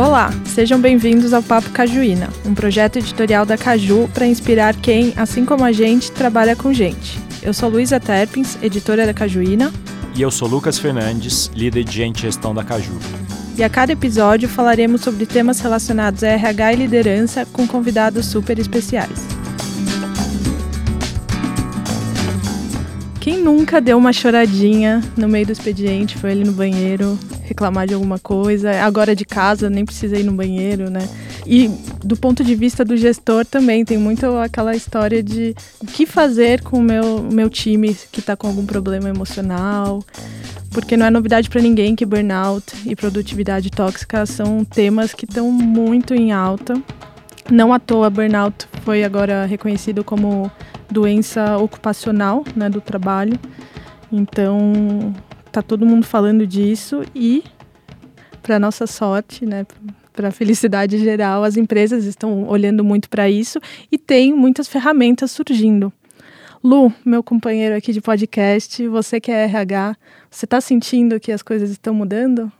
Olá, sejam bem-vindos ao Papo Cajuína, um projeto editorial da Caju para inspirar quem, assim como a gente, trabalha com gente. Eu sou Luísa Terpins, editora da Cajuína. E eu sou Lucas Fernandes, líder de gente gestão da Caju. E a cada episódio falaremos sobre temas relacionados a RH e liderança com convidados super especiais. Quem nunca deu uma choradinha no meio do expediente, foi ali no banheiro reclamar de alguma coisa, agora de casa nem precisa ir no banheiro, né? E do ponto de vista do gestor também tem muito aquela história de o que fazer com o meu, meu time que está com algum problema emocional, porque não é novidade para ninguém que burnout e produtividade tóxica são temas que estão muito em alta. Não à toa, burnout foi agora reconhecido como doença ocupacional né, do trabalho. Então, tá todo mundo falando disso e, para nossa sorte, né, para a felicidade geral, as empresas estão olhando muito para isso e tem muitas ferramentas surgindo. Lu, meu companheiro aqui de podcast, você que é RH, você está sentindo que as coisas estão mudando?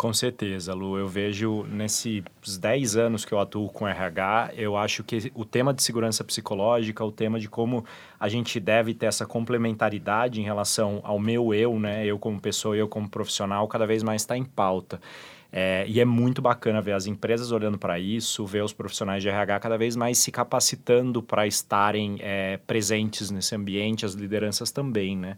Com certeza, Lu. Eu vejo nesses 10 anos que eu atuo com RH, eu acho que o tema de segurança psicológica, o tema de como a gente deve ter essa complementaridade em relação ao meu eu, né? Eu como pessoa, eu como profissional, cada vez mais está em pauta. É, e é muito bacana ver as empresas olhando para isso, ver os profissionais de RH cada vez mais se capacitando para estarem é, presentes nesse ambiente, as lideranças também, né?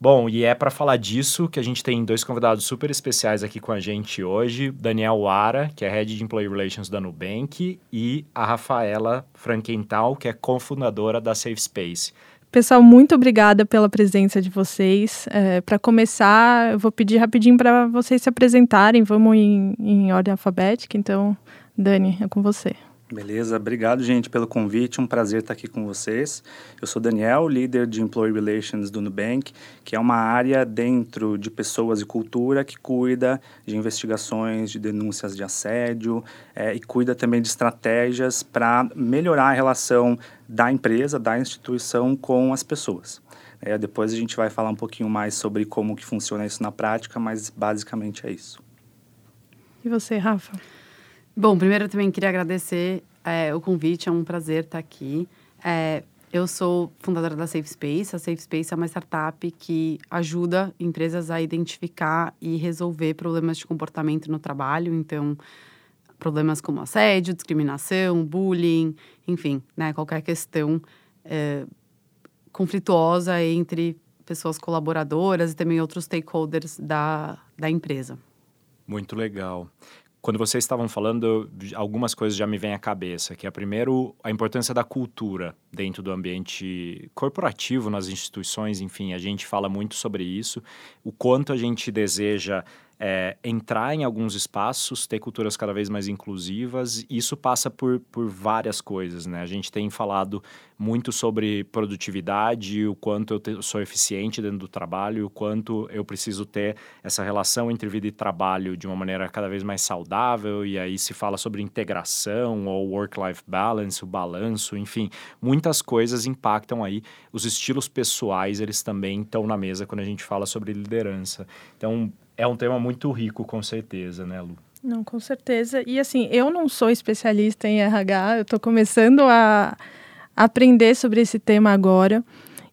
Bom, e é para falar disso que a gente tem dois convidados super especiais aqui com a gente hoje, Daniel Wara, que é Head de Employee Relations da Nubank, e a Rafaela Frankenthal, que é cofundadora da Safe Space. Pessoal, muito obrigada pela presença de vocês. É, para começar, eu vou pedir rapidinho para vocês se apresentarem. Vamos em, em ordem alfabética. Então, Dani, é com você. Beleza, obrigado, gente, pelo convite. Um prazer estar aqui com vocês. Eu sou Daniel, líder de Employee Relations do Nubank, que é uma área dentro de pessoas e cultura que cuida de investigações de denúncias de assédio é, e cuida também de estratégias para melhorar a relação da empresa, da instituição com as pessoas. É, depois a gente vai falar um pouquinho mais sobre como que funciona isso na prática, mas basicamente é isso. E você, Rafa? Bom, primeiro eu também queria agradecer é, o convite, é um prazer estar aqui. É, eu sou fundadora da Safe Space. A Safe Space é uma startup que ajuda empresas a identificar e resolver problemas de comportamento no trabalho. Então, problemas como assédio, discriminação, bullying, enfim, né, qualquer questão é, conflituosa entre pessoas colaboradoras e também outros stakeholders da, da empresa. Muito legal quando vocês estavam falando, algumas coisas já me vêm à cabeça, que é primeiro a importância da cultura dentro do ambiente corporativo, nas instituições, enfim, a gente fala muito sobre isso, o quanto a gente deseja é, entrar em alguns espaços, ter culturas cada vez mais inclusivas. Isso passa por, por várias coisas, né? A gente tem falado muito sobre produtividade, o quanto eu te, sou eficiente dentro do trabalho, o quanto eu preciso ter essa relação entre vida e trabalho de uma maneira cada vez mais saudável. E aí se fala sobre integração ou work-life balance, o balanço, enfim, muitas coisas impactam aí. Os estilos pessoais, eles também estão na mesa quando a gente fala sobre liderança. Então, é um tema muito rico, com certeza, né, Lu? Não, com certeza. E assim, eu não sou especialista em RH, eu estou começando a aprender sobre esse tema agora.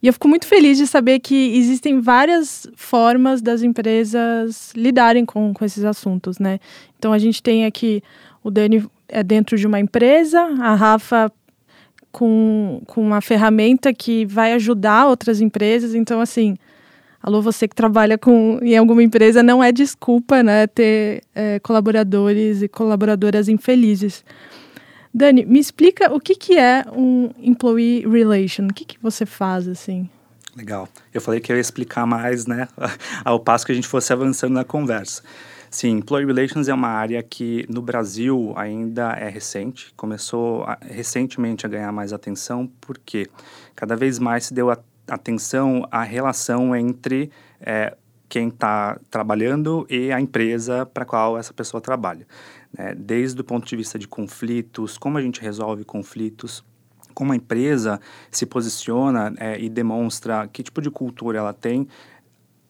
E eu fico muito feliz de saber que existem várias formas das empresas lidarem com, com esses assuntos, né? Então a gente tem aqui o Dani é dentro de uma empresa, a Rafa com, com uma ferramenta que vai ajudar outras empresas. Então, assim, Alô, você que trabalha com, em alguma empresa, não é desculpa né, ter é, colaboradores e colaboradoras infelizes. Dani, me explica o que, que é um employee relation, o que, que você faz assim? Legal. Eu falei que eu ia explicar mais, né, ao passo que a gente fosse avançando na conversa. Sim, Employee Relations é uma área que no Brasil ainda é recente, começou a, recentemente a ganhar mais atenção, porque cada vez mais se deu a atenção à relação entre é, quem está trabalhando e a empresa para qual essa pessoa trabalha. Né? Desde o ponto de vista de conflitos, como a gente resolve conflitos, como a empresa se posiciona é, e demonstra que tipo de cultura ela tem,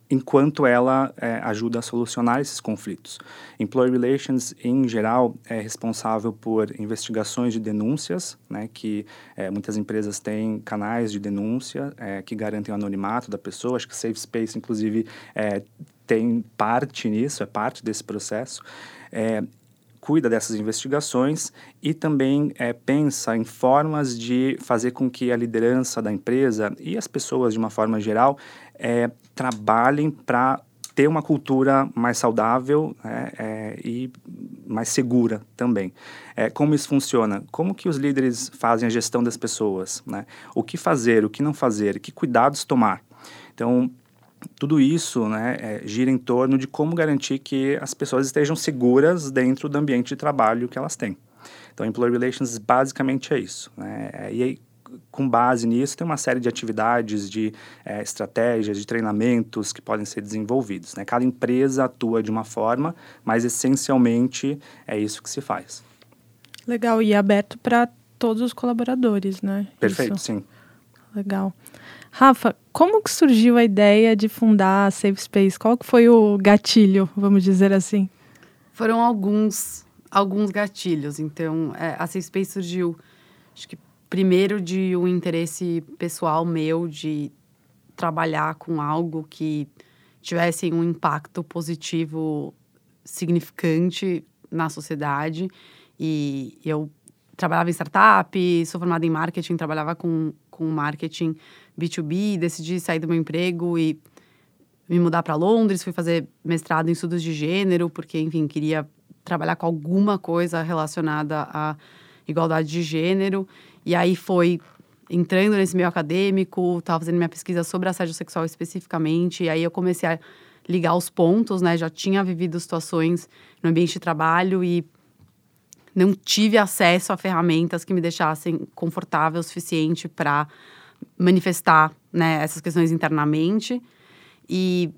enquanto ela é, ajuda a solucionar esses conflitos. Employee Relations, em geral, é responsável por investigações de denúncias, né, que é, muitas empresas têm canais de denúncia é, que garantem o anonimato da pessoa. Acho que Safe Space, inclusive, é, tem parte nisso, é parte desse processo. É, cuida dessas investigações e também é, pensa em formas de fazer com que a liderança da empresa e as pessoas, de uma forma geral, é, trabalhem para ter uma cultura mais saudável né, é, e mais segura também. É, como isso funciona? Como que os líderes fazem a gestão das pessoas? Né? O que fazer, o que não fazer, que cuidados tomar? Então, tudo isso né, é, gira em torno de como garantir que as pessoas estejam seguras dentro do ambiente de trabalho que elas têm. Então, Employee Relations basicamente é isso. Né? É, e aí, com base nisso, tem uma série de atividades, de é, estratégias, de treinamentos que podem ser desenvolvidos. Né? Cada empresa atua de uma forma, mas essencialmente é isso que se faz. Legal, e aberto para todos os colaboradores, né? Perfeito, isso. sim. Legal. Rafa, como que surgiu a ideia de fundar a Safe Space? Qual que foi o gatilho, vamos dizer assim? Foram alguns, alguns gatilhos. Então, é, a Safe Space surgiu, acho que primeiro de um interesse pessoal meu de trabalhar com algo que tivesse um impacto positivo significante na sociedade. E eu trabalhava em startup, sou formada em marketing, trabalhava com, com marketing B2B, decidi sair do meu emprego e me mudar para Londres, fui fazer mestrado em estudos de gênero, porque, enfim, queria trabalhar com alguma coisa relacionada à igualdade de gênero. E aí foi entrando nesse meio acadêmico, estava fazendo minha pesquisa sobre assédio sexual especificamente, e aí eu comecei a ligar os pontos, né? Já tinha vivido situações no ambiente de trabalho e não tive acesso a ferramentas que me deixassem confortável o suficiente para manifestar né, essas questões internamente. E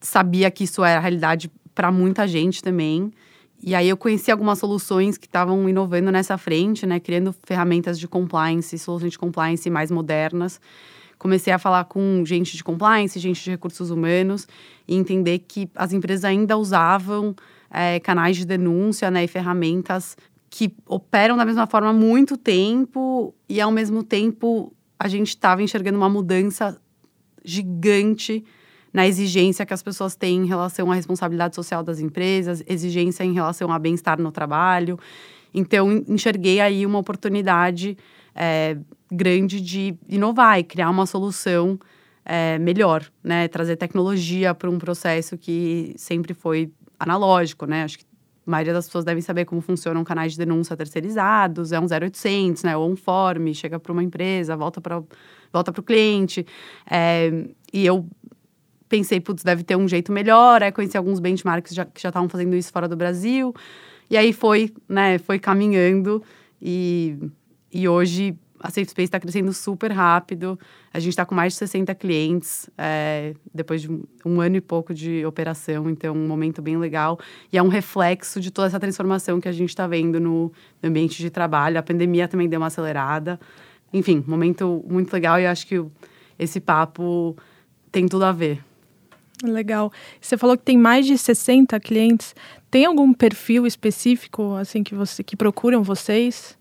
sabia que isso era realidade para muita gente também. E aí eu conheci algumas soluções que estavam inovando nessa frente, né, criando ferramentas de compliance, soluções de compliance mais modernas. Comecei a falar com gente de compliance, gente de recursos humanos e entender que as empresas ainda usavam é, canais de denúncia, né, e ferramentas que operam da mesma forma há muito tempo e ao mesmo tempo a gente estava enxergando uma mudança gigante na exigência que as pessoas têm em relação à responsabilidade social das empresas, exigência em relação a bem-estar no trabalho. Então, enxerguei aí uma oportunidade é, grande de inovar e criar uma solução é, melhor, né? Trazer tecnologia para um processo que sempre foi analógico, né? Acho que a maioria das pessoas devem saber como funcionam canais de denúncia terceirizados, é um 0800, né, ou um form, chega para uma empresa, volta para volta o cliente. É, e eu pensei, putz, deve ter um jeito melhor, aí conheci alguns benchmarks já, que já estavam fazendo isso fora do Brasil, e aí foi, né, foi caminhando, e, e hoje a Safe Space está crescendo super rápido. A gente está com mais de 60 clientes é, depois de um, ano e pouco de operação, então um momento bem legal. E é um reflexo de toda essa transformação que a gente está vendo no, no, ambiente de trabalho. A pandemia também deu uma acelerada. Enfim, momento muito legal e eu acho que esse papo tem tudo a ver. Legal. Você falou que tem mais de 60 clientes. Tem algum perfil específico assim que você que procuram vocês?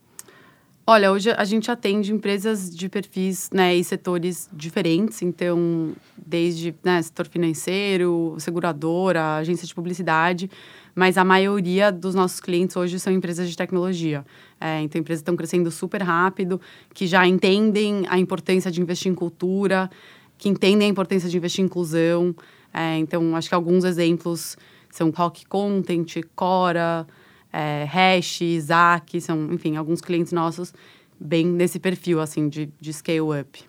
Olha, hoje a gente atende empresas de perfis né, e setores diferentes, então, desde né, setor financeiro, seguradora, agência de publicidade, mas a maioria dos nossos clientes hoje são empresas de tecnologia. É, então, empresas estão crescendo super rápido, que já entendem a importância de investir em cultura, que entendem a importância de investir em inclusão. É, então, acho que alguns exemplos são Rock Content, Cora, é, Hash, Isaac, são, enfim, alguns clientes nossos bem nesse perfil, assim, de, de scale-up.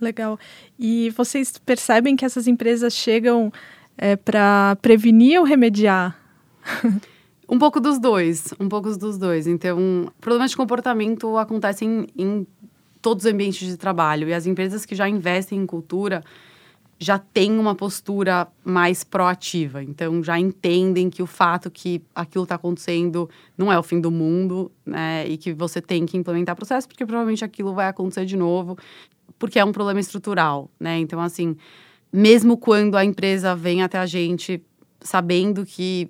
Legal. E vocês percebem que essas empresas chegam é, para prevenir ou remediar? um pouco dos dois, um pouco dos dois. Então, problemas de comportamento acontecem em todos os ambientes de trabalho e as empresas que já investem em cultura já têm uma postura mais proativa. Então, já entendem que o fato que aquilo está acontecendo não é o fim do mundo, né? E que você tem que implementar processo, porque provavelmente aquilo vai acontecer de novo, porque é um problema estrutural, né? Então, assim, mesmo quando a empresa vem até a gente sabendo que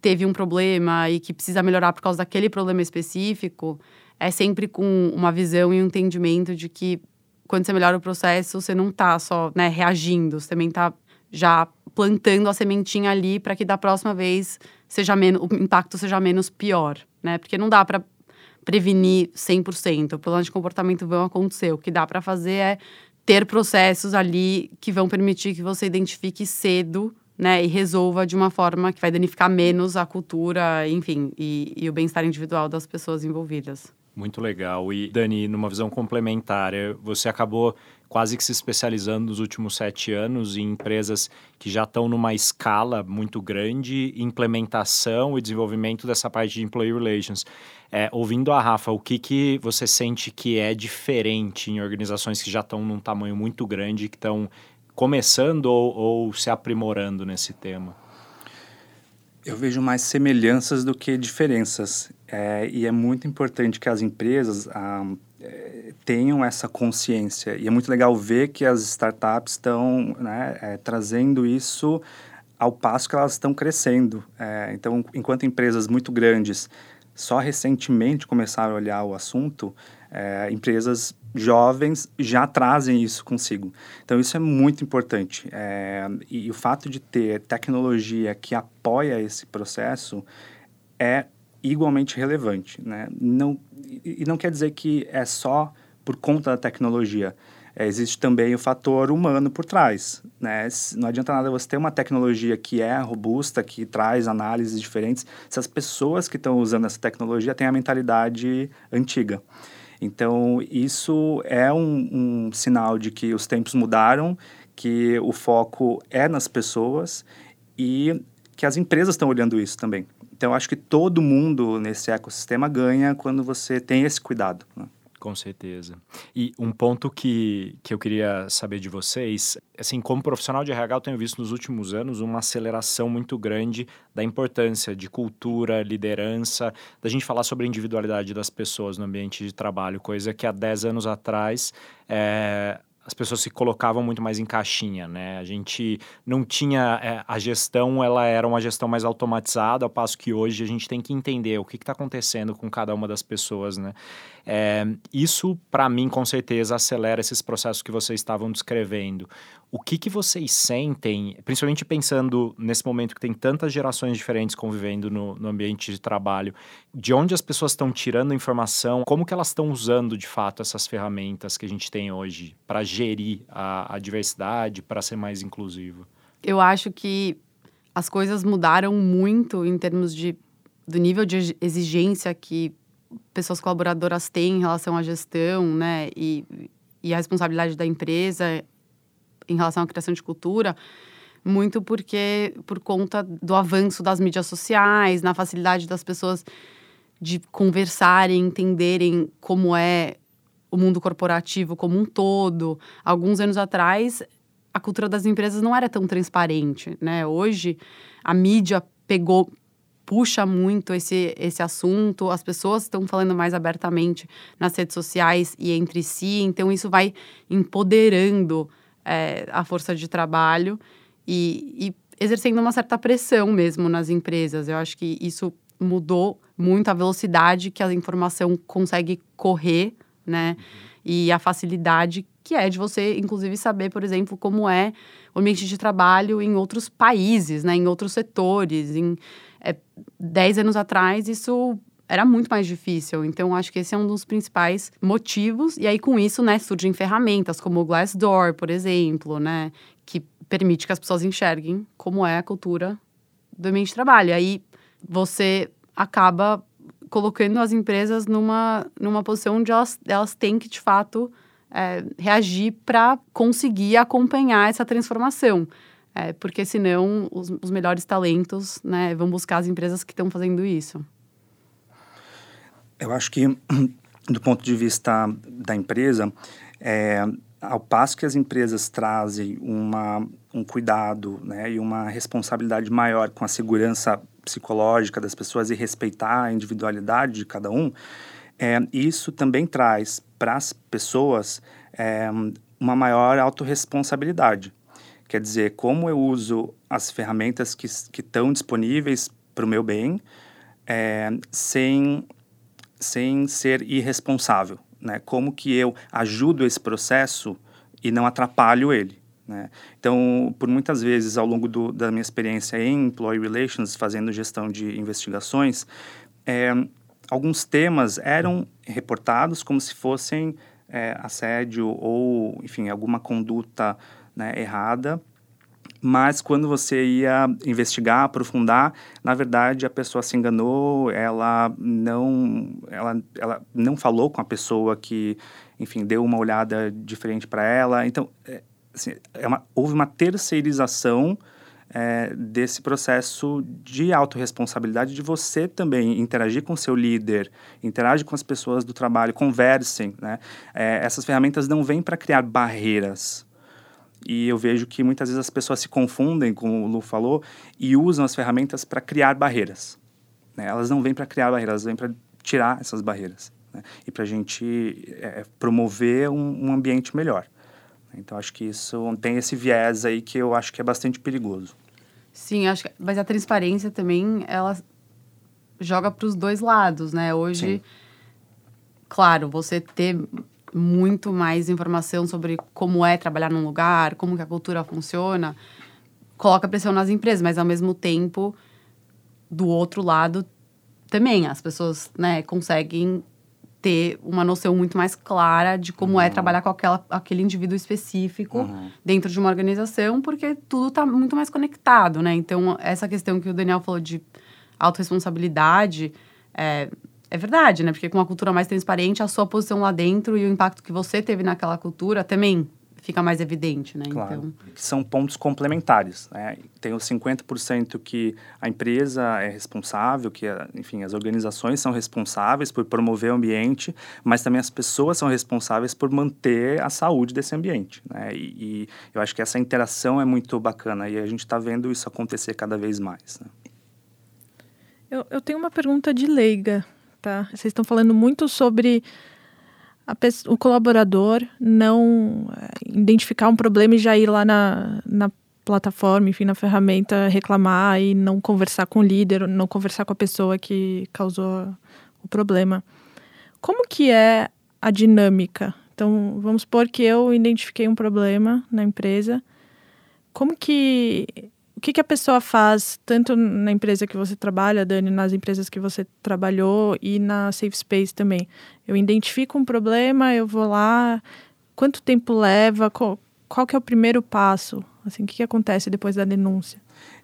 teve um problema e que precisa melhorar por causa daquele problema específico, é sempre com uma visão e um entendimento de que quando você melhora o processo, você não está só né, reagindo, você também está já plantando a sementinha ali para que da próxima vez seja menos, o impacto seja menos pior, né? Porque não dá para prevenir 100%. Problemas de comportamento vão acontecer. O que dá para fazer é ter processos ali que vão permitir que você identifique cedo né, e resolva de uma forma que vai danificar menos a cultura, enfim, e, e o bem-estar individual das pessoas envolvidas. Muito legal. E, Dani, numa visão complementar, você acabou quase que se especializando nos últimos sete anos em empresas que já estão numa escala muito grande, implementação e desenvolvimento dessa parte de employee relations. É, ouvindo a Rafa, o que, que você sente que é diferente em organizações que já estão num tamanho muito grande, que estão começando ou, ou se aprimorando nesse tema? Eu vejo mais semelhanças do que diferenças. É, e é muito importante que as empresas ah, é, tenham essa consciência. E é muito legal ver que as startups estão né, é, trazendo isso ao passo que elas estão crescendo. É, então, enquanto empresas muito grandes só recentemente começaram a olhar o assunto, é, empresas jovens já trazem isso consigo. Então, isso é muito importante. É, e o fato de ter tecnologia que apoia esse processo é igualmente relevante. Né? Não, e não quer dizer que é só por conta da tecnologia. É, existe também o fator humano por trás. Né? Não adianta nada você ter uma tecnologia que é robusta, que traz análises diferentes, se as pessoas que estão usando essa tecnologia têm a mentalidade antiga. Então, isso é um, um sinal de que os tempos mudaram, que o foco é nas pessoas e que as empresas estão olhando isso também. Então, acho que todo mundo nesse ecossistema ganha quando você tem esse cuidado. Né? Com certeza. E um ponto que, que eu queria saber de vocês, assim, como profissional de RH, eu tenho visto nos últimos anos uma aceleração muito grande da importância de cultura, liderança, da gente falar sobre a individualidade das pessoas no ambiente de trabalho, coisa que há 10 anos atrás é, as pessoas se colocavam muito mais em caixinha, né? A gente não tinha é, a gestão, ela era uma gestão mais automatizada, ao passo que hoje a gente tem que entender o que está acontecendo com cada uma das pessoas, né? É, isso, para mim, com certeza, acelera esses processos que vocês estavam descrevendo. O que, que vocês sentem, principalmente pensando nesse momento que tem tantas gerações diferentes convivendo no, no ambiente de trabalho, de onde as pessoas estão tirando informação, como que elas estão usando, de fato, essas ferramentas que a gente tem hoje para gerir a, a diversidade, para ser mais inclusivo? Eu acho que as coisas mudaram muito em termos de do nível de exigência que pessoas colaboradoras têm em relação à gestão, né, e, e a responsabilidade da empresa em relação à criação de cultura, muito porque por conta do avanço das mídias sociais, na facilidade das pessoas de conversarem, entenderem como é o mundo corporativo como um todo. Alguns anos atrás, a cultura das empresas não era tão transparente, né? Hoje, a mídia pegou puxa muito esse, esse assunto, as pessoas estão falando mais abertamente nas redes sociais e entre si, então isso vai empoderando é, a força de trabalho e, e exercendo uma certa pressão mesmo nas empresas. Eu acho que isso mudou muito a velocidade que a informação consegue correr, né? E a facilidade que é de você, inclusive, saber, por exemplo, como é o ambiente de trabalho em outros países, né? Em outros setores, em é, dez anos atrás, isso era muito mais difícil. Então, acho que esse é um dos principais motivos. E aí, com isso, né, surgem ferramentas como o Glassdoor, por exemplo, né, que permite que as pessoas enxerguem como é a cultura do ambiente de trabalho. Aí, você acaba colocando as empresas numa, numa posição onde elas, elas têm que, de fato, é, reagir para conseguir acompanhar essa transformação. É, porque senão os, os melhores talentos né, vão buscar as empresas que estão fazendo isso. Eu acho que, do ponto de vista da empresa, é, ao passo que as empresas trazem uma, um cuidado né, e uma responsabilidade maior com a segurança psicológica das pessoas e respeitar a individualidade de cada um, é, isso também traz para as pessoas é, uma maior autorresponsabilidade Quer dizer, como eu uso as ferramentas que estão disponíveis para o meu bem, é, sem, sem ser irresponsável. Né? Como que eu ajudo esse processo e não atrapalho ele. Né? Então, por muitas vezes, ao longo do, da minha experiência em Employee Relations, fazendo gestão de investigações, é, alguns temas eram reportados como se fossem é, assédio ou, enfim, alguma conduta né, errada, mas quando você ia investigar, aprofundar, na verdade a pessoa se enganou, ela não, ela, ela não falou com a pessoa que, enfim, deu uma olhada diferente para ela. Então, é, assim, é uma, houve uma terceirização é, desse processo de autorresponsabilidade de você também interagir com seu líder, interagir com as pessoas do trabalho, conversem, né? É, essas ferramentas não vêm para criar barreiras. E eu vejo que muitas vezes as pessoas se confundem, como o Lu falou, e usam as ferramentas para criar barreiras. Né? Elas não vêm para criar barreiras, elas vêm para tirar essas barreiras. Né? E para a gente é, promover um, um ambiente melhor. Então acho que isso tem esse viés aí que eu acho que é bastante perigoso. Sim, acho que, mas a transparência também ela joga para os dois lados, né? Hoje, Sim. claro, você ter muito mais informação sobre como é trabalhar num lugar, como que a cultura funciona, coloca pressão nas empresas, mas ao mesmo tempo, do outro lado, também as pessoas, né, conseguem ter uma noção muito mais clara de como é uhum. é trabalhar com aquela, aquele indivíduo específico uhum. dentro de uma organização, porque tudo está muito mais conectado, né? Então, essa questão que o Daniel falou de autorresponsabilidade é, é verdade, né? Porque com uma cultura mais transparente, a sua posição lá dentro e o impacto que você teve naquela cultura também fica mais evidente, né? Claro. Então... São pontos complementares, né? Tem os 50% que a empresa é responsável, que, enfim, as organizações são responsáveis por promover o ambiente, mas também as pessoas são responsáveis por manter a saúde desse ambiente, né? E, e eu acho que essa interação é muito bacana e a gente está vendo isso acontecer cada vez mais, né? Eu, eu tenho uma pergunta de leiga, tá? Vocês estão falando muito sobre o colaborador não é, identificar um problema e já ir lá na, na plataforma, enfim, na ferramenta, reclamar e não conversar com o líder, não conversar com a pessoa que causou o problema. Como que é a dinâmica? Então, vamos supor que eu identifiquei um problema na empresa. Como que o que, que a pessoa faz, tanto na empresa que você trabalha, Dani, nas empresas que você trabalhou e na Safe Space também? Eu identifico um problema, eu vou lá, quanto tempo leva, qual, qual que é o primeiro passo? Assim, o que, que acontece depois da denúncia?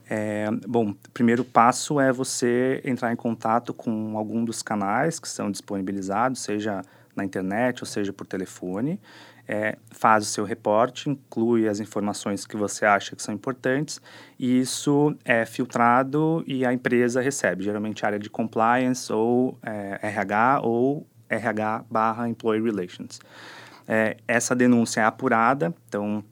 É, bom, o primeiro passo é você entrar em contato com algum dos canais que são disponibilizados, seja na internet ou seja por telefone é, faz o seu reporte, inclui as informações que você acha que são importantes, e isso é filtrado e a empresa recebe, geralmente área de compliance ou é, RH ou RH barra Employee Relations. É, essa denúncia é apurada, então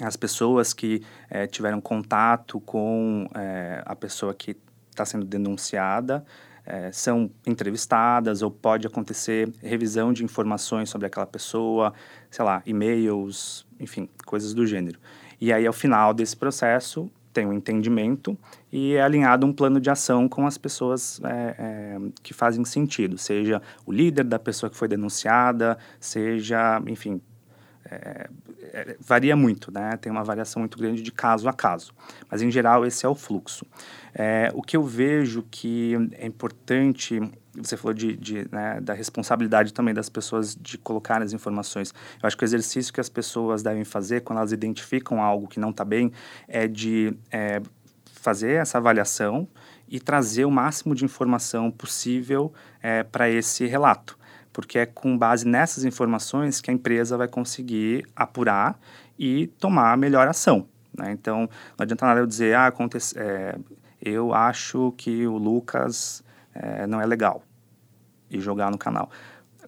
as pessoas que é, tiveram contato com é, a pessoa que está sendo denunciada é, são entrevistadas ou pode acontecer revisão de informações sobre aquela pessoa, sei lá, e-mails, enfim, coisas do gênero. E aí, ao final desse processo, tem um entendimento e é alinhado um plano de ação com as pessoas é, é, que fazem sentido, seja o líder da pessoa que foi denunciada, seja, enfim, é, é, varia muito, né? Tem uma variação muito grande de caso a caso. Mas, em geral, esse é o fluxo. É, o que eu vejo que é importante, você falou de, de né, da responsabilidade também das pessoas de colocar as informações. Eu acho que o exercício que as pessoas devem fazer quando elas identificam algo que não está bem é de é, fazer essa avaliação e trazer o máximo de informação possível é, para esse relato porque é com base nessas informações que a empresa vai conseguir apurar e tomar a melhor ação. Né? Então, não adianta nada eu dizer, ah, acontece, é, eu acho que o Lucas é, não é legal e jogar no canal.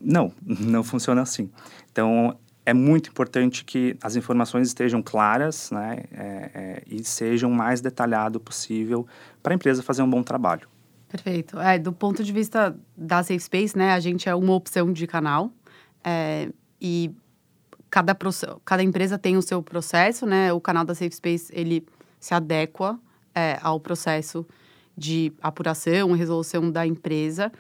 Não, não funciona assim. Então, é muito importante que as informações estejam claras né, é, é e sejam mais detalhado possível para a empresa fazer um bom trabalho. Perfeito. É, do ponto de vista da Safe Space, né, a gente é uma opção de canal. É, e cada, cada empresa tem o seu processo, né? O canal da Safe Space, ele se adequa é, ao processo de apuração resolução da empresa.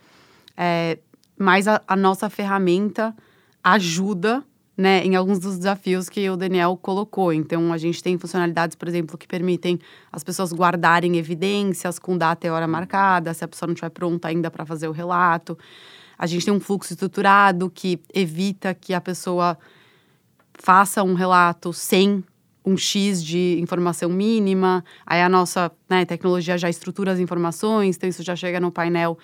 É, mas a, a, nossa ferramenta ajuda né, em alguns dos desafios que o Daniel colocou. Então, a gente tem funcionalidades, por exemplo, que permitem as pessoas guardarem evidências com data e hora marcada, se a pessoa não estiver pronta ainda para fazer o relato. A gente tem um fluxo estruturado que evita que a pessoa faça um relato sem um X de informação mínima, aí a nossa né, tecnologia já estrutura as informações, então isso já chega no painel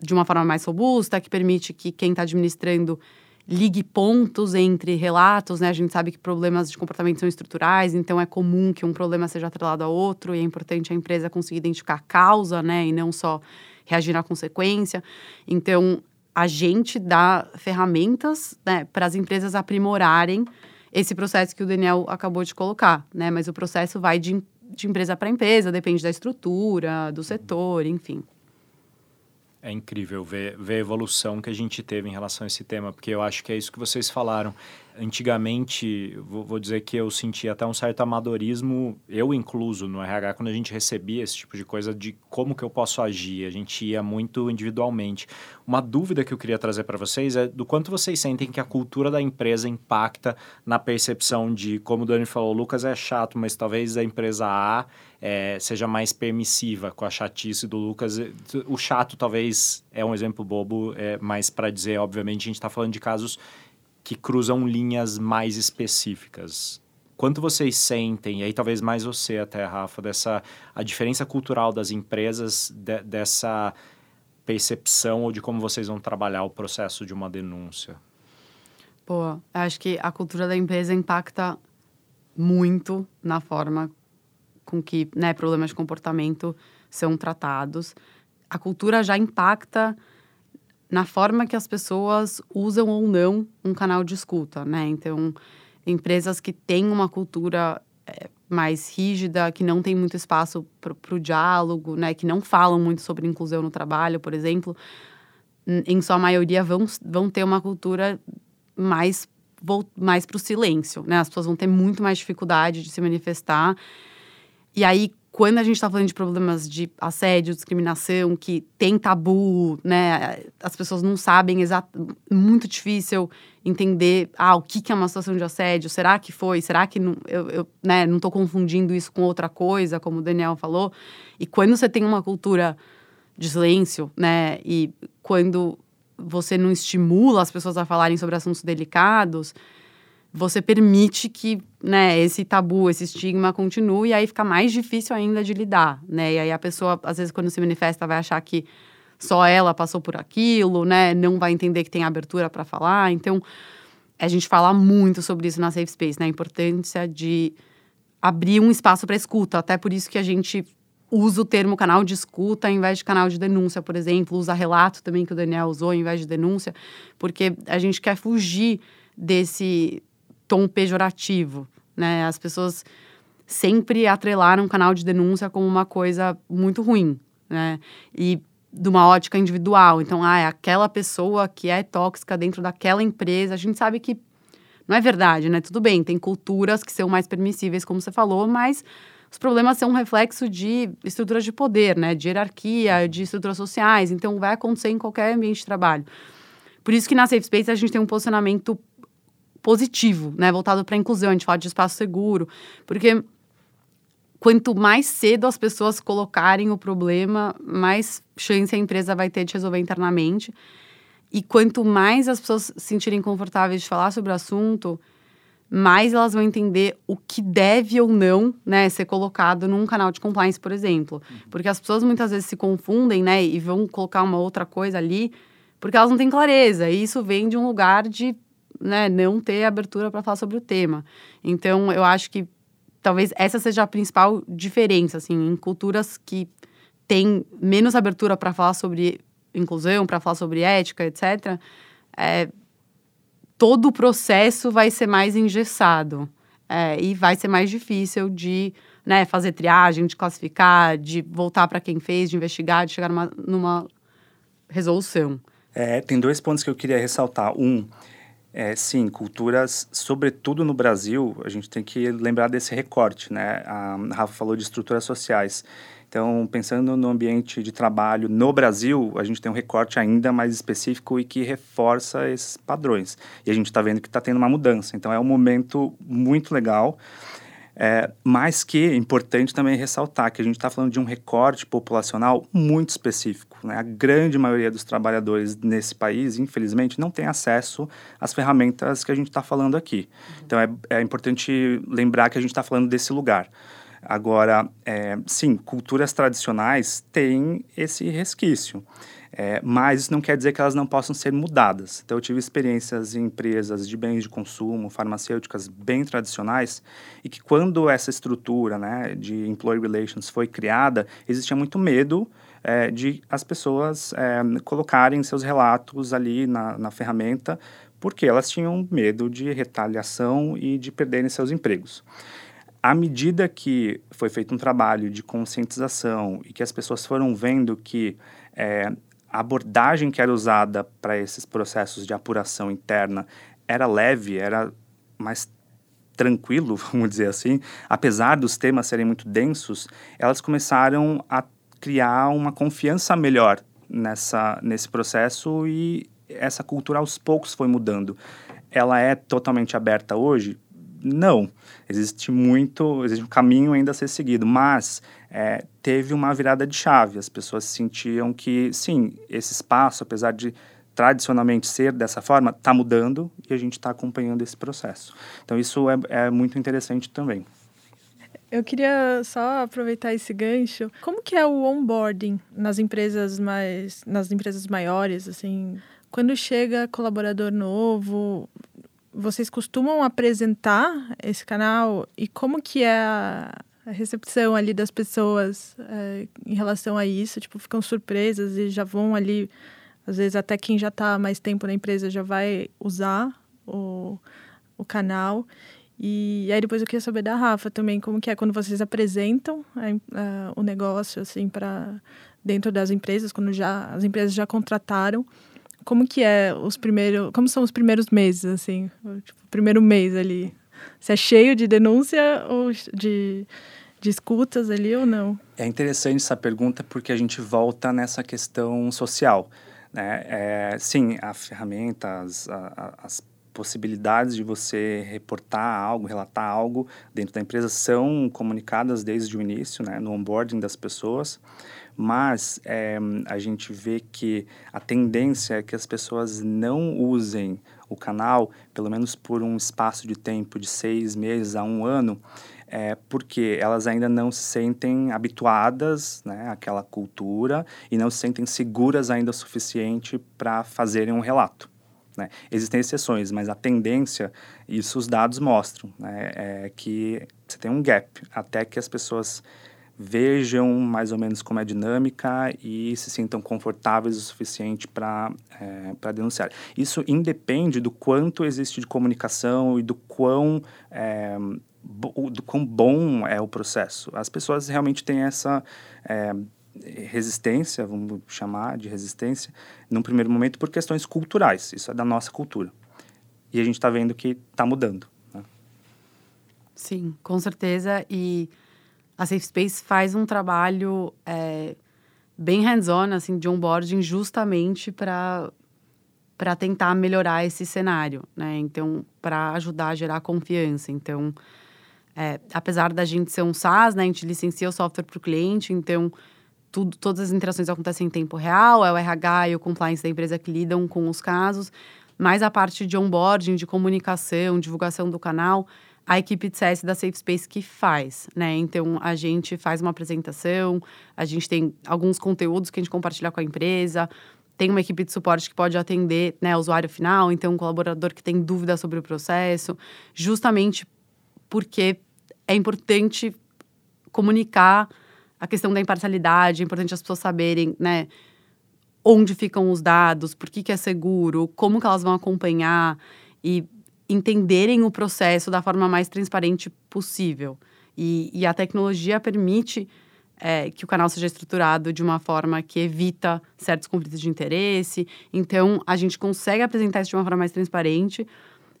de uma forma mais robusta, que permite que quem está administrando ligue pontos entre relatos, né? A gente sabe que problemas de comportamento são estruturais, então é comum que um problema seja atrelado a outro e é importante a empresa conseguir identificar a causa, né? E não só reagir à consequência. Então, a gente dá ferramentas né, para as empresas aprimorarem esse processo que o Daniel acabou de colocar, né? Mas o processo vai de, de empresa para empresa, depende da estrutura, do setor, enfim. É incrível ver, ver a evolução que a gente teve em relação a esse tema, porque eu acho que é isso que vocês falaram antigamente, vou, vou, dizer que eu senti até um certo amadorismo, eu incluso no RH, quando a gente recebia esse tipo de coisa de como que eu posso agir, a gente ia muito individualmente. Uma dúvida que eu queria trazer para vocês é do quanto vocês sentem que a cultura da empresa impacta na percepção de, como o Dani falou, Lucas é chato, mas talvez a empresa A é, seja mais permissiva com a chatice do Lucas. O chato talvez é um exemplo bobo, é, mas para dizer, obviamente, a gente está falando de casos que cruzam linhas mais específicas. Quanto vocês sentem, e aí talvez mais você até, Rafa, dessa a diferença cultural das empresas, de, dessa percepção ou de como vocês vão trabalhar o processo de uma denúncia? Pô, acho que a cultura da empresa impacta muito na forma com que né, problemas de comportamento são tratados. A cultura já impacta na forma que as pessoas usam ou não um canal de escuta, né? Então, empresas que têm uma cultura é, mais rígida, que não tem muito espaço para o diálogo, né? Que não falam muito sobre inclusão no trabalho, por exemplo, em sua maioria vão, vão ter uma cultura mais mais para o silêncio, né? As pessoas vão ter muito mais dificuldade de se manifestar. E aí, quando a gente está falando de problemas de assédio, discriminação, que tem tabu, né? As pessoas não sabem exato, muito difícil entender ah, o que, que é uma situação de assédio, será que foi, será que não, eu, eu né, não estou confundindo isso com outra coisa, como o Daniel falou. E quando você tem uma cultura de silêncio, né? E quando você não estimula as pessoas a falarem sobre assuntos delicados, você permite que né, esse tabu, esse estigma continue, e aí fica mais difícil ainda de lidar, né? E aí a pessoa, às vezes, quando se manifesta, vai achar que só ela passou por aquilo, né? Não vai entender que tem abertura para falar. Então, a gente fala muito sobre isso na Safe Space, né? A importância de abrir um espaço para escuta. Até por isso que a gente usa o termo canal de escuta ao invés de canal de denúncia, por exemplo. Usa relato também, que o Daniel usou, ao invés de denúncia. Porque a gente quer fugir desse tom pejorativo, né? As pessoas sempre atrelaram canal de denúncia como uma coisa muito ruim, né? E de uma ótica individual. Então, ah, é aquela pessoa que é tóxica dentro daquela empresa. A gente sabe que não é verdade, né? Tudo bem, tem culturas que são mais permissíveis, como você falou, mas os problemas são um reflexo de estruturas de poder, né? De hierarquia, de estruturas sociais. Então, vai acontecer em qualquer ambiente de trabalho. Por isso que na Safe Space a gente tem um posicionamento positivo, né? Voltado para a inclusão, a gente fala de espaço seguro, porque quanto mais cedo as pessoas colocarem o problema, mais chance a empresa vai ter de resolver internamente. E quanto mais as pessoas se sentirem confortáveis de falar sobre o assunto, mais elas vão entender o que deve ou não né, ser colocado num canal de compliance, por exemplo. Uhum. Porque as pessoas muitas vezes se confundem né, e vão colocar uma outra coisa ali porque elas não têm clareza. E isso vem de um lugar de né, não ter abertura para falar sobre o tema. Então, eu acho que talvez essa seja a principal diferença, assim, em culturas que têm menos abertura para falar sobre inclusão, para falar sobre ética, etc., é, todo o processo vai ser mais engessado é, e vai ser mais difícil de né, fazer triagem, de classificar, de voltar para quem fez, de investigar, de chegar numa, numa resolução. É, tem dois pontos que eu queria ressaltar. Um, É, sim, culturas, sobretudo no Brasil, a gente tem que lembrar desse recorte, né? A Rafa falou de estruturas sociais. Então, pensando no ambiente de trabalho no Brasil, a gente tem um recorte ainda mais específico e que reforça esses padrões. E a gente está vendo que está tendo uma mudança. Então, é um momento muito legal. É, mas que é importante também ressaltar que a gente está falando de um recorte populacional muito específico. Né? A grande maioria dos trabalhadores nesse país, infelizmente, não tem acesso às ferramentas que a gente está falando aqui. Então é, é importante lembrar que a gente está falando desse lugar. Agora, é, sim, culturas tradicionais têm esse resquício. É, mas isso não quer dizer que elas não possam ser mudadas. Então, eu tive experiências em empresas de bens de consumo, farmacêuticas bem tradicionais, e que quando essa estrutura né, de employee relations foi criada, existia muito medo é, de as pessoas é, colocarem seus relatos ali na, na ferramenta, porque elas tinham medo de retaliação e de perderem seus empregos à medida que foi feito um trabalho de conscientização e que as pessoas foram vendo que é, a abordagem que era usada para esses processos de apuração interna era leve, era mais tranquilo, vamos dizer assim, apesar dos temas serem muito densos, elas começaram a criar uma confiança melhor nessa nesse processo e essa cultura aos poucos foi mudando. Ela é totalmente aberta hoje? Não, existe muito, existe um caminho ainda a ser seguido, mas é, teve uma virada de chave. As pessoas sentiam que, sim, esse espaço, apesar de tradicionalmente ser dessa forma, está mudando e a gente está acompanhando esse processo. Então, isso é, é muito interessante também. Eu queria só aproveitar esse gancho. Como que é o onboarding nas empresas mais, nas empresas maiores, assim? Quando chega colaborador novo, vocês costumam apresentar esse canal e como que é a, recepção ali das pessoas é, em relação a isso? Tipo, ficam surpresas e já vão ali, às vezes até quem já está mais tempo na empresa já vai usar o, o canal. E, aí depois eu queria saber da Rafa também, como que é quando vocês apresentam a, a, o negócio, assim, para dentro das empresas, quando já as empresas já contrataram como que é os primeiros, como são os primeiros meses, assim, tipo, o primeiro mês ali? Se é cheio de denúncia ou de, de escutas ali ou não? É interessante essa pergunta porque a gente volta nessa questão social, né? É, sim, a ferramenta, as, a, as possibilidades de você reportar algo, relatar algo dentro da empresa são comunicadas desde o início, né, no onboarding das pessoas mas é, a gente vê que a tendência é que as pessoas não usem o canal, pelo menos por um espaço de tempo de seis meses a um ano, é, porque elas ainda não se sentem habituadas né, àquela cultura e não se sentem seguras ainda o suficiente para fazerem um relato. Né? Existem exceções, mas a tendência, isso os dados mostram, né, é que você tem um gap até que as pessoas vejam mais ou menos como é a dinâmica e se sintam confortáveis o suficiente para é, denunciar. Isso independe do quanto existe de comunicação e do quão, é, do quão bom é o processo. As pessoas realmente têm essa é, resistência, vamos chamar de resistência, num primeiro momento por questões culturais. Isso é da nossa cultura. E a gente está vendo que está mudando. Né? Sim, com certeza. E a Safe Space faz um trabalho é, bem hands-on, assim, de onboarding, justamente para para tentar melhorar esse cenário, né? Então, para ajudar a gerar confiança. Então, é, apesar da gente ser um SaaS, né? A gente licencia o software para o cliente, então tudo, todas as interações acontecem em tempo real, é o RH e o compliance da empresa que lidam com os casos, mas a parte de onboarding, de comunicação, divulgação do canal, a equipe de CS da Safe Space que faz, né? Então a gente faz uma apresentação, a gente tem alguns conteúdos que a gente compartilha com a empresa, tem uma equipe de suporte que pode atender né, o usuário final, então um colaborador que tem dúvida sobre o processo, justamente porque é importante comunicar a questão da imparcialidade, é importante as pessoas saberem, né? Onde ficam os dados, por que, que é seguro, como que elas vão acompanhar. E entenderem o processo da forma mais transparente possível. E, e a tecnologia permite é, que o canal seja estruturado de uma forma que evita certos conflitos de interesse. Então, a gente consegue apresentar isso de uma forma mais transparente,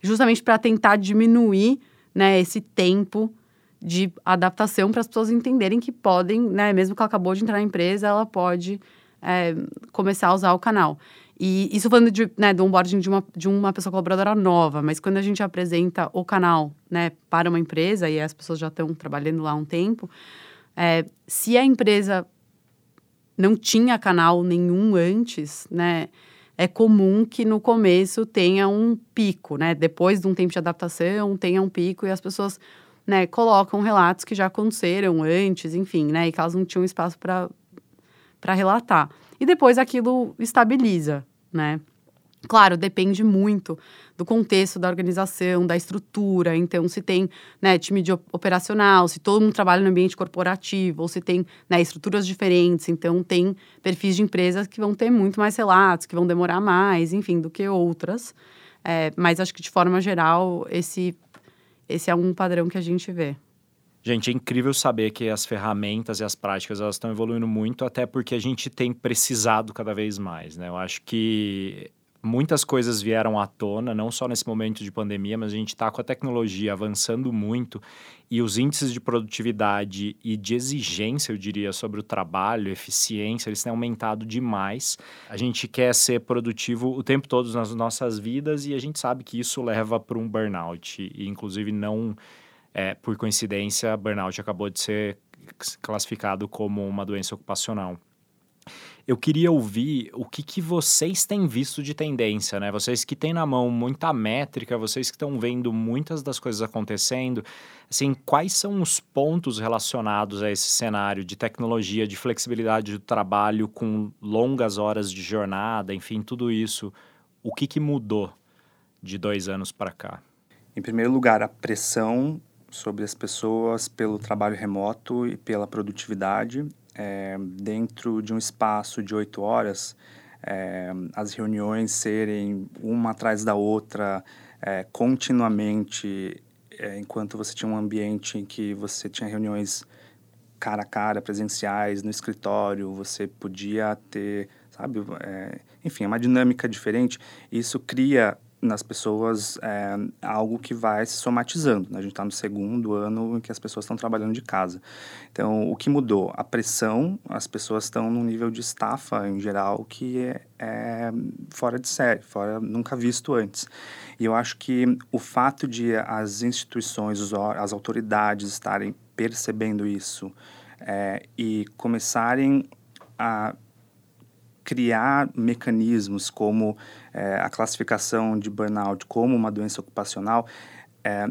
justamente para tentar diminuir né, esse tempo de adaptação para as pessoas entenderem que podem, né, mesmo que ela acabou de entrar na empresa, ela pode é, começar a usar o canal. E isso falando de, né, do onboarding de uma, de uma pessoa colaboradora nova, mas quando a gente apresenta o canal né, para uma empresa e as pessoas já estão trabalhando lá há um tempo, é, se a empresa não tinha canal nenhum antes, né, é comum que no começo tenha um pico, né? Depois de um tempo de adaptação, tenha um pico e as pessoas, né, colocam relatos que já aconteceram antes, enfim, né, e que elas não tinham espaço para relatar. E depois aquilo estabiliza, né? Claro, depende muito do contexto da organização, da estrutura. Então, se tem né, time de operacional, se todo mundo trabalha no ambiente corporativo, ou se tem né, estruturas diferentes. Então, tem perfis de empresas que vão ter muito mais relatos, que vão demorar mais, enfim, do que outras. É, mas acho que, de forma geral, esse, esse é um padrão que a gente vê. Gente, é incrível saber que as ferramentas e as práticas elas estão evoluindo muito, até porque a gente tem precisado cada vez mais, né? Eu acho que muitas coisas vieram à tona, não só nesse momento de pandemia, mas a gente está com a tecnologia avançando muito e os índices de produtividade e de exigência, eu diria, sobre o trabalho, eficiência, eles têm aumentado demais. A gente quer ser produtivo o tempo todo nas nossas vidas e a gente sabe que isso leva para um burnout. E, inclusive, não é, por coincidência, burnout acabou de ser classificado como uma doença ocupacional. Eu queria ouvir o que, que vocês têm visto de tendência, né? Vocês que têm na mão muita métrica, vocês que estão vendo muitas das coisas acontecendo, assim, quais são os pontos relacionados a esse cenário de tecnologia, de flexibilidade do trabalho com longas horas de jornada, enfim, tudo isso? O que, que mudou de dois anos para cá? Em primeiro lugar, a pressão sobre as pessoas pelo trabalho remoto e pela produtividade é, dentro de um espaço de oito horas, é, as reuniões serem uma atrás da outra é, continuamente, é, enquanto você tinha um ambiente em que você tinha reuniões cara a cara, presenciais, no escritório, você podia ter, sabe, é, enfim, é uma dinâmica diferente. Isso cria nas pessoas é algo que vai se somatizando. Né? A gente está no segundo ano em que as pessoas estão trabalhando de casa. Então, o que mudou? A pressão, as pessoas estão num nível de estafa, em geral, que é, é fora de série, fora, nunca visto antes. E eu acho que o fato de as instituições, as autoridades estarem percebendo isso é, e começarem a criar mecanismos como é, a classificação de burnout como uma doença ocupacional é,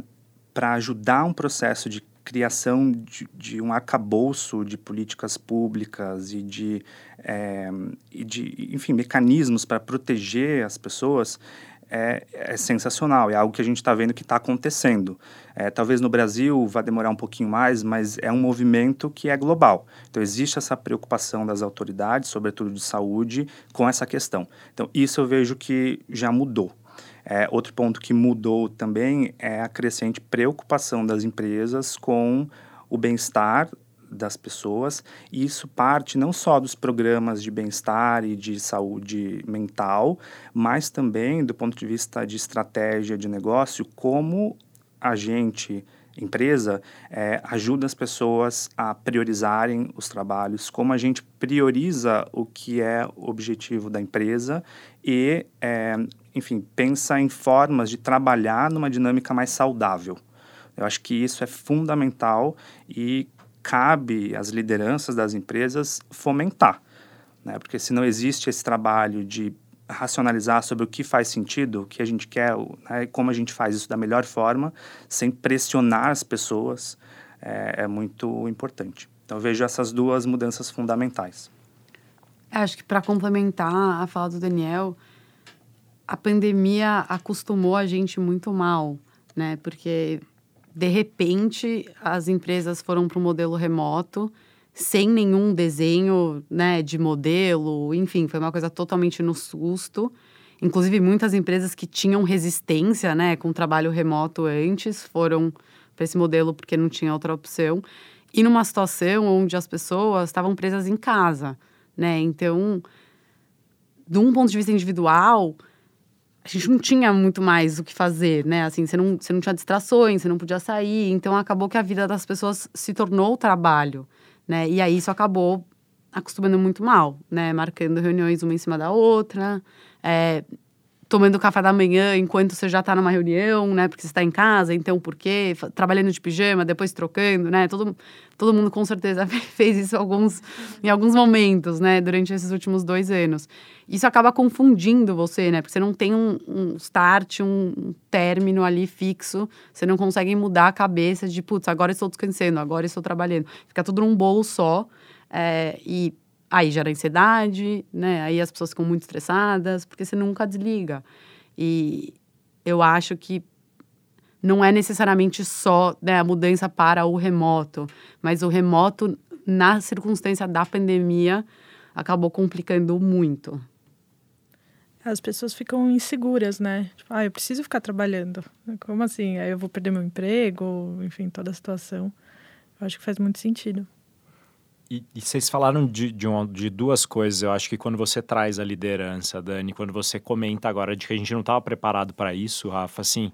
para ajudar um processo de criação de, de, um arcabouço de políticas públicas e de, é, e de enfim, mecanismos para proteger as pessoas é, é sensacional, é algo que a gente está vendo que está acontecendo. É, talvez no Brasil vá demorar um pouquinho mais, mas é um movimento que é global. Então, existe essa preocupação das autoridades, sobretudo de saúde, com essa questão. Então, isso eu vejo que já mudou. É, outro ponto que mudou também é a crescente preocupação das empresas com o bem-estar das pessoas, e isso parte não só dos programas de bem-estar e de saúde mental, mas também do ponto de vista de estratégia de negócio, como a gente, empresa, é, ajuda as pessoas a priorizarem os trabalhos, como a gente prioriza o que é o objetivo da empresa e, é, enfim, pensa em formas de trabalhar numa dinâmica mais saudável. Eu acho que isso é fundamental e cabe às lideranças das empresas fomentar, né? Porque se não existe esse trabalho de racionalizar sobre o que faz sentido, o que a gente quer, né? como a gente faz isso da melhor forma, sem pressionar as pessoas, é, é muito importante. Então, vejo essas duas mudanças fundamentais. Acho que para complementar a fala do Daniel, a pandemia acostumou a gente muito mal, né? Porque de repente, as empresas foram para o modelo remoto, sem nenhum desenho né, de modelo, enfim, foi uma coisa totalmente no susto. Inclusive, muitas empresas que tinham resistência né, com o trabalho remoto antes foram para esse modelo porque não tinha outra opção. e numa situação onde as pessoas estavam presas em casa, né? Então, de um ponto de vista individual, a gente não tinha muito mais o que fazer, né? Assim, você não, você não tinha distrações, você não podia sair. Então, acabou que a vida das pessoas se tornou trabalho, né? E aí, isso acabou acostumando muito mal, né? Marcando reuniões uma em cima da outra, é, tomando café da manhã enquanto você já está numa reunião, né? Porque você está em casa, então por quê? Trabalhando de pijama, depois trocando, né? Todo, todo mundo com certeza fez isso alguns, em alguns momentos, né? Durante esses últimos dois anos. Isso acaba confundindo você, né? Porque você não tem um, um start, um término ali fixo. Você não consegue mudar a cabeça de, putz, agora estou descansando, agora estou trabalhando. Fica tudo num bolo só. É, e Aí gera ansiedade, né? Aí as pessoas ficam muito estressadas, porque você nunca desliga. E eu acho que não é necessariamente só né, a mudança para o remoto, mas o remoto, na circunstância da pandemia, acabou complicando muito. As pessoas ficam inseguras, né? Tipo, ah, eu preciso ficar trabalhando. Como assim? Aí eu vou perder meu emprego, enfim, toda a situação. Eu acho que faz muito sentido. E, e, vocês falaram de, de, de, duas coisas. Eu acho que quando você traz a liderança, Dani, quando você comenta agora de que a gente não estava preparado para isso, Rafa, assim,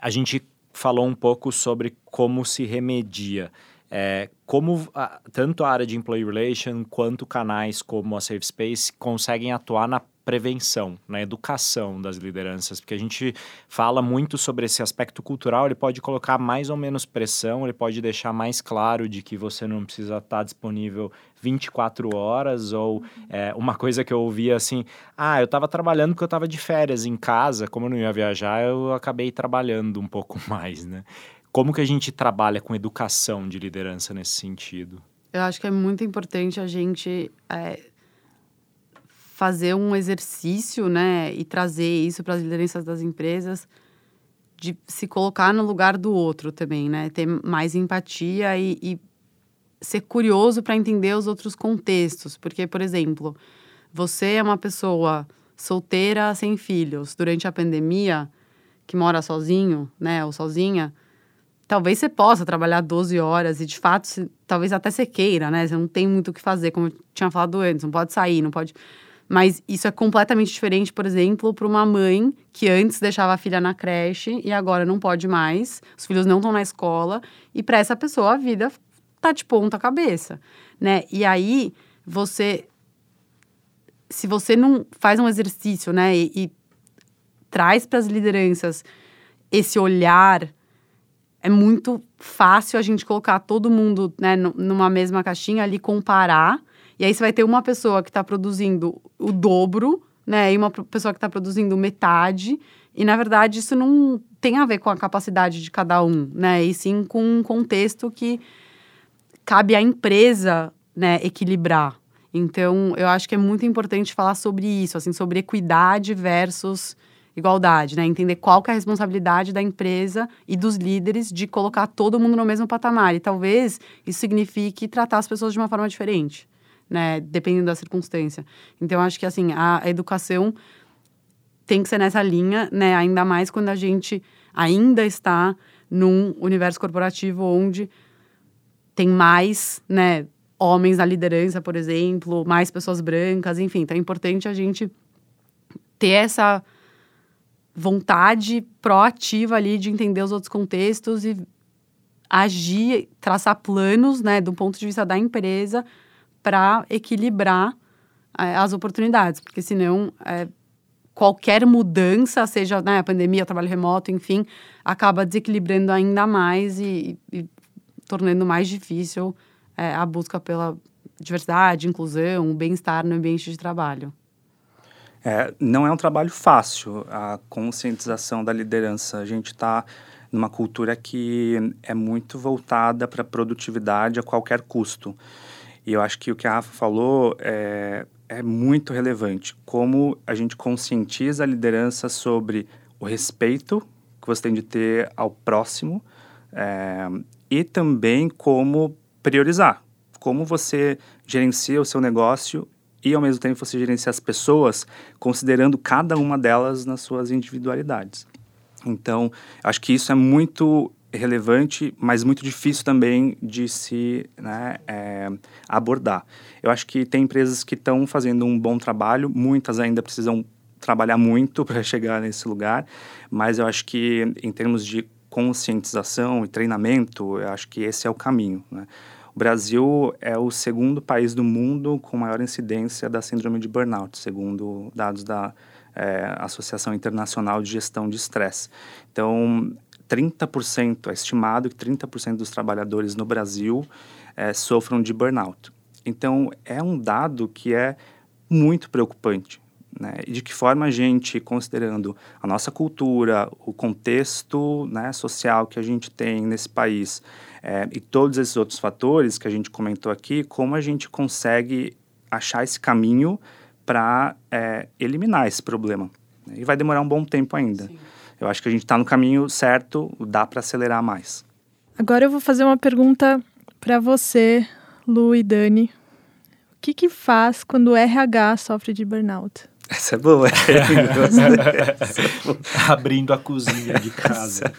a gente falou um pouco sobre como se remedia. É, como a, tanto a área de employee relation quanto canais como a Safe Space conseguem atuar na prevenção, na educação das lideranças, porque a gente fala muito sobre esse aspecto cultural, ele pode colocar mais ou menos pressão, ele pode deixar mais claro de que você não precisa estar disponível 24 horas, ou é, uma coisa que eu ouvia assim, ah, eu estava trabalhando porque eu estava de férias em casa, como eu não ia viajar, eu acabei trabalhando um pouco mais, né? Como que a gente trabalha com educação de liderança nesse sentido? Eu acho que é muito importante a gente é, fazer um exercício, né, e trazer isso para as lideranças das empresas, de se colocar no lugar do outro também, né, ter mais empatia e, e ser curioso para entender os outros contextos, porque, por exemplo, você é uma pessoa solteira sem filhos durante a pandemia, que mora sozinho, né, ou sozinha, talvez você possa trabalhar 12 horas e de fato, talvez até você queira, né? Você não tem muito o que fazer, como eu tinha falado antes, não pode sair, não pode mas isso é completamente diferente, por exemplo, para uma mãe que antes deixava a filha na creche e agora não pode mais, os filhos não estão na escola, e para essa pessoa a vida tá de ponta cabeça, né? E aí você se você não faz um exercício, né, e, e traz para as lideranças esse olhar, é muito fácil a gente colocar todo mundo, né, numa mesma caixinha ali comparar e aí você vai ter uma pessoa que está produzindo o dobro, né? E uma pessoa que está produzindo metade. E, na verdade, isso não tem a ver com a capacidade de cada um, né? E sim com um contexto que cabe à empresa, né, equilibrar. Então, eu acho que é muito importante falar sobre isso, assim, sobre equidade versus igualdade, né? Entender qual que é a responsabilidade da empresa e dos líderes de colocar todo mundo no mesmo patamar. E talvez isso signifique tratar as pessoas de uma forma diferente né? Dependendo da circunstância. Então, acho que, assim, a educação tem que ser nessa linha, né? Ainda mais quando a gente ainda está num universo corporativo onde tem mais, né? Homens na liderança, por exemplo, mais pessoas brancas, enfim. Então, é importante a gente ter essa vontade proativa ali de entender os outros contextos e agir, traçar planos, né, do ponto de vista da empresa, para equilibrar é, as oportunidades, porque senão é, qualquer mudança, seja né, a pandemia, trabalho remoto, enfim, acaba desequilibrando ainda mais e, e tornando mais difícil é, a busca pela diversidade, inclusão, bem-estar no ambiente de trabalho. É, não é um trabalho fácil a conscientização da liderança. A gente está numa cultura que é muito voltada para a produtividade a qualquer custo. E eu acho que o que a Rafa falou é, é muito relevante. Como a gente conscientiza a liderança sobre o respeito que você tem de ter ao próximo é, e também como priorizar. Como você gerencia o seu negócio e, ao mesmo tempo, você gerencia as pessoas, considerando cada uma delas nas suas individualidades. Então, acho que isso é muito relevante, mas muito difícil também de se né, é, abordar. Eu acho que tem empresas que estão fazendo um bom trabalho, muitas ainda precisam trabalhar muito para chegar nesse lugar, mas eu acho que em termos de conscientização e treinamento, eu acho que esse é o caminho. Né? O Brasil é o segundo país do mundo com maior incidência da síndrome de burnout, segundo dados da é, Associação Internacional de Gestão de Estresse. Então, 30%, é estimado que 30% dos trabalhadores no Brasil é, sofram de burnout. Então, é um dado que é muito preocupante. Né? E de que forma a gente, considerando a nossa cultura, o contexto né, social que a gente tem nesse país é, e todos esses outros fatores que a gente comentou aqui, como a gente consegue achar esse caminho para é, eliminar esse problema. E vai demorar um bom tempo ainda. Sim. Eu acho que a gente está no caminho certo, dá para acelerar mais. Agora eu vou fazer uma pergunta para você, Lu e Dani. O que, que faz quando o RH sofre de burnout? Essa é boa. Essa é boa. Abrindo a cozinha de casa.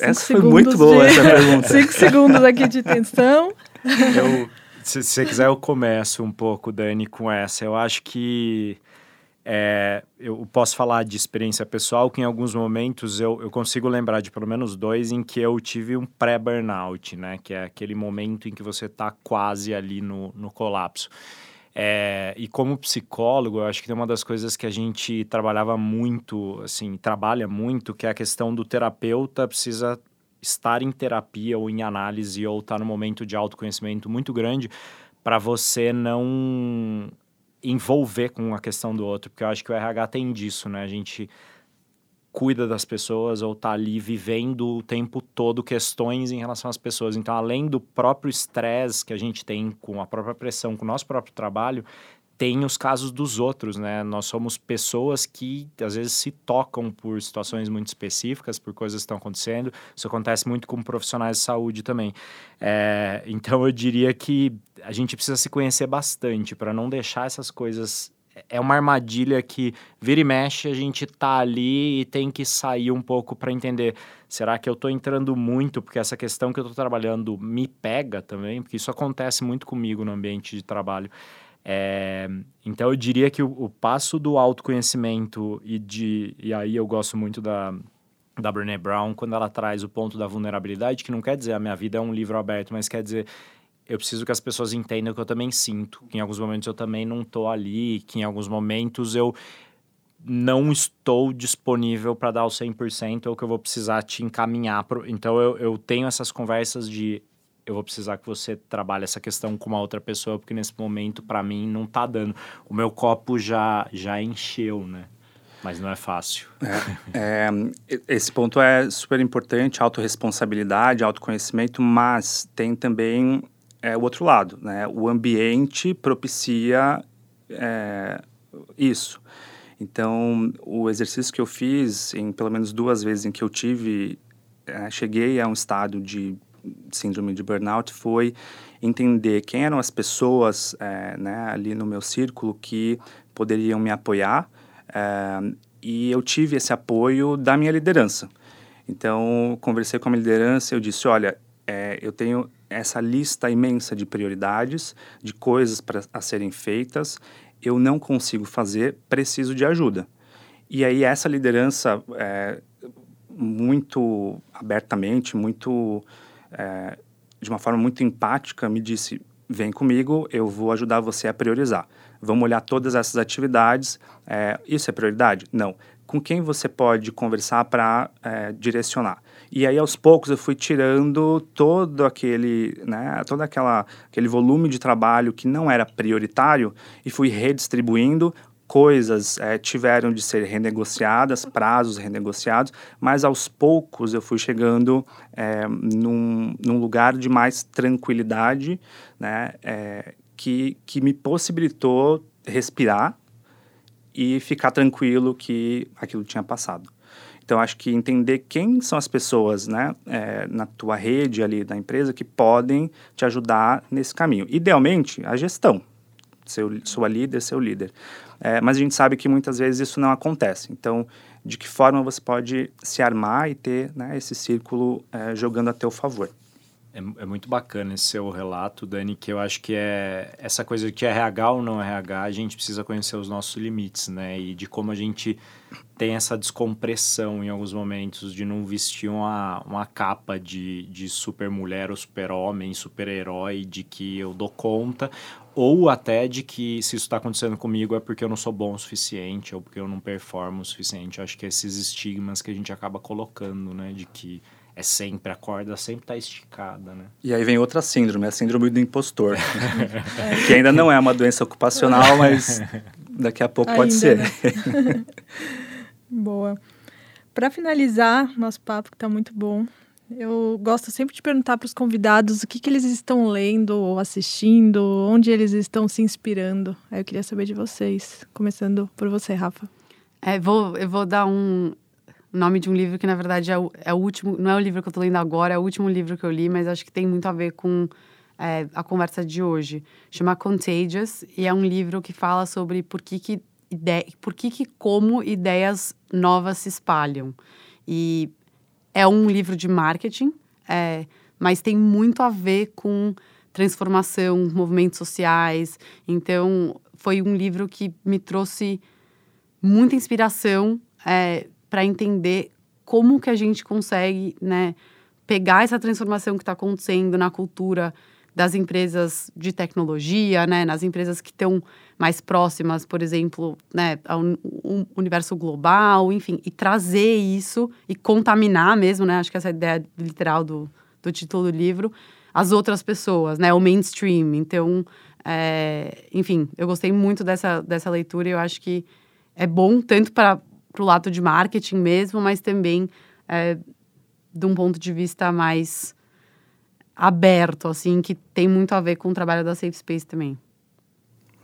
essa foi muito boa, de... essa pergunta. Cinco segundos aqui de tensão. Eu, se você quiser, eu começo um pouco, Dani, com essa. Eu acho que é, eu posso falar de experiência pessoal, que em alguns momentos eu, eu consigo lembrar de pelo menos dois em que eu tive um pré-burnout, né? Que é aquele momento em que você está quase ali no, no colapso. É, e como psicólogo, eu acho que tem uma das coisas que a gente trabalhava muito, assim, trabalha muito, que é a questão do terapeuta precisa estar em terapia ou em análise ou estar tá no momento de autoconhecimento muito grande para você não envolver com a questão do outro, porque eu acho que o RH tem disso, né? A gente cuida das pessoas ou tá ali vivendo o tempo todo questões em relação às pessoas. Então, além do próprio estresse que a gente tem com a própria pressão, com o nosso próprio trabalho, tem os casos dos outros, né? Nós somos pessoas que às vezes se tocam por situações muito específicas, por coisas que estão acontecendo. Isso acontece muito com profissionais de saúde também. É, então eu diria que a gente precisa se conhecer bastante para não deixar essas coisas. É uma armadilha que vira e mexe, a gente tá ali e tem que sair um pouco para entender. Será que eu estou entrando muito porque essa questão que eu estou trabalhando me pega também? Porque isso acontece muito comigo no ambiente de trabalho. É, então eu diria que o, o, passo do autoconhecimento e de e aí eu gosto muito da da Brené Brown quando ela traz o ponto da vulnerabilidade que não quer dizer a minha vida é um livro aberto mas quer dizer eu preciso que as pessoas entendam que eu também sinto que em alguns momentos eu também não estou ali que em alguns momentos eu não estou disponível para dar o 100% ou que eu vou precisar te encaminhar pro... então eu, eu tenho essas conversas de eu vou precisar que você trabalhe essa questão com uma outra pessoa, porque nesse momento, para mim, não tá dando. O meu copo já, já encheu, né? Mas não é fácil. É, é, esse ponto é super importante, autorresponsabilidade, autoconhecimento, mas tem também é, o outro lado, né? O ambiente propicia é, isso. Então, o exercício que eu fiz, em pelo menos duas vezes em que eu tive, é, cheguei a um estado de síndrome de burnout foi entender quem eram as pessoas é, né, ali no meu círculo que poderiam me apoiar é, e eu tive esse apoio da minha liderança. Então, conversei com a minha liderança eu disse, olha, é, eu tenho essa lista imensa de prioridades, de coisas para serem feitas, eu não consigo fazer, preciso de ajuda. E aí essa liderança, é, muito abertamente, muito é, de uma forma muito empática, me disse: vem comigo, eu vou ajudar você a priorizar. Vamos olhar todas essas atividades. É, isso é prioridade? Não. Com quem você pode conversar para é, direcionar? E aí, aos poucos, eu fui tirando todo aquele, né, todo aquela, aquele volume de trabalho que não era prioritário e fui redistribuindo coisas é, tiveram de ser renegociadas, prazos renegociados, mas aos poucos eu fui chegando é, num, num, lugar de mais tranquilidade, né, é, que, que me possibilitou respirar e ficar tranquilo que aquilo tinha passado. Então, acho que entender quem são as pessoas né, é, na tua rede ali da empresa que podem te ajudar nesse caminho. Idealmente, a gestão, seu, sua líder, seu líder. É, mas a gente sabe que muitas vezes isso não acontece. Então, de que forma você pode se armar e ter né, esse círculo é, jogando a teu favor. É, é, muito bacana esse seu relato, Dani, que eu acho que é essa coisa de RH ou não RH, a gente precisa conhecer os nossos limites, né? E de como a gente tem essa descompressão em alguns momentos de não vestir uma, uma capa de, de super mulher ou super homem, super herói, de que eu dou conta, ou até de que se isso está acontecendo comigo é porque eu não sou bom o suficiente ou porque eu não performo o suficiente. Eu acho que esses estigmas que a gente acaba colocando, né? De que é sempre, a corda sempre está esticada, né? E aí vem outra síndrome, a síndrome do impostor, que ainda não é uma doença ocupacional, mas daqui a pouco ainda, pode ser. Né? Boa. Para finalizar nosso papo, que está muito bom, eu gosto sempre de perguntar para os convidados o que, que eles estão lendo ou assistindo, onde eles estão se inspirando. Aí eu queria saber de vocês, começando por você, Rafa. É, vou, eu vou dar um, nome de um livro que, na verdade, é o, é o último. Não é o livro que eu estou lendo agora, é o último livro que eu li, mas acho que tem muito a ver com é, a conversa de hoje. Chama Contagious e é um livro que fala sobre por que, que, ide... por que, que como ideias novas se espalham. E é um livro de marketing, é, mas tem muito a ver com transformação, movimentos sociais. Então, foi um livro que me trouxe muita inspiração. É, para entender como que a gente consegue, né, pegar essa transformação que está acontecendo na cultura das empresas de tecnologia, né, nas empresas que estão mais próximas, por exemplo, né, ao universo global, enfim, e trazer isso e contaminar mesmo, né, acho que essa é a ideia literal do, do título do livro, as outras pessoas, né, o mainstream. Então, é, enfim, eu gostei muito dessa, dessa leitura e eu acho que é bom tanto para para o lado de marketing mesmo, mas também é, de um ponto de vista mais aberto, assim, que tem muito a ver com o trabalho da Safe Space também.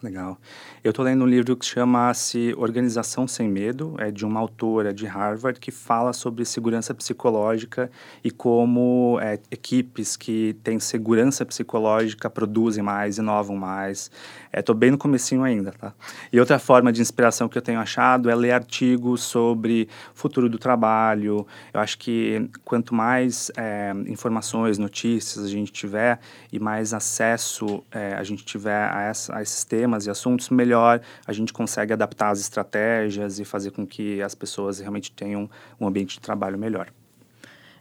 Legal. Eu estou lendo um livro que chama-se Organização Sem Medo, é de uma autora de Harvard que fala sobre segurança psicológica e como é, equipes que têm segurança psicológica produzem mais, inovam mais. Estou é, bem no comecinho ainda, tá? E outra forma de inspiração que eu tenho achado é ler artigos sobre futuro do trabalho. Eu acho que quanto mais é, informações, notícias a gente tiver e mais acesso é, a gente tiver a, essa, a esses temas, temas e assuntos, melhor a gente consegue adaptar as estratégias e fazer com que as pessoas realmente tenham um ambiente de trabalho melhor.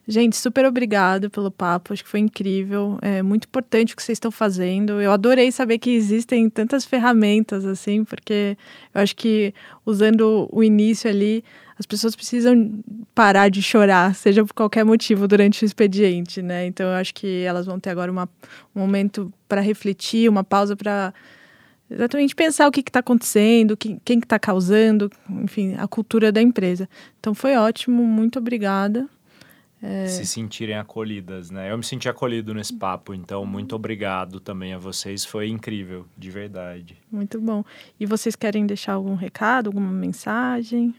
Gente, super obrigado pelo papo, acho que foi incrível, é muito importante o que vocês estão fazendo. Eu adorei saber que existem tantas ferramentas assim, porque eu acho que usando o início ali, as pessoas precisam parar de chorar, seja por qualquer motivo durante o expediente, né? Então eu acho que elas vão ter agora uma, um momento para refletir, uma pausa para exatamente pensar o que está acontecendo, quem está causando, enfim, a cultura da empresa. Então foi ótimo, muito obrigada. É... Se sentirem acolhidas, né? Eu me senti acolhido nesse papo, então muito obrigado também a vocês, foi incrível, de verdade. Muito bom. E vocês querem deixar algum recado, alguma mensagem?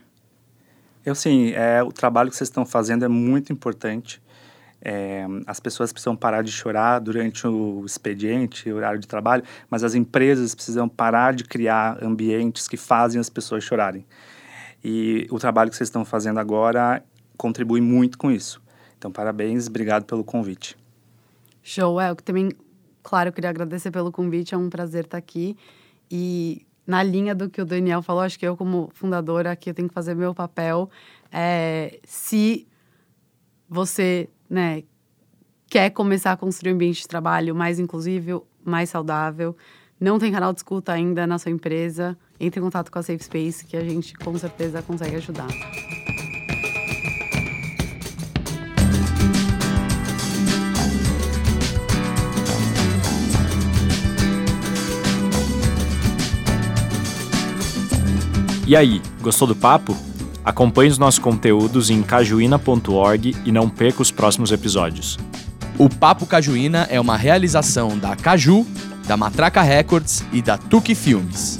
Eu sim, é, o trabalho que vocês estão fazendo é muito importante. É, as pessoas precisam parar de chorar durante o expediente, o horário de trabalho, mas as empresas precisam parar de criar ambientes que fazem as pessoas chorarem. E o trabalho que vocês estão fazendo agora contribui muito com isso. Então, parabéns, obrigado pelo convite. Show, é, eu também, claro, queria agradecer pelo convite, é um prazer estar aqui. E na linha do que o Daniel falou, acho que eu, como fundadora aqui, eu tenho que fazer meu papel. É, se você né, quer começar a construir um ambiente de trabalho mais inclusivo, mais saudável, não tem canal de escuta ainda na sua empresa, entre em contato com a Safe Space que a gente com certeza consegue ajudar. E aí, gostou do papo? Acompanhe os nossos conteúdos em cajuína.org e não perca os próximos episódios. O Papo Cajuína é uma realização da Caju, da Matraca Records e da Tuque Filmes.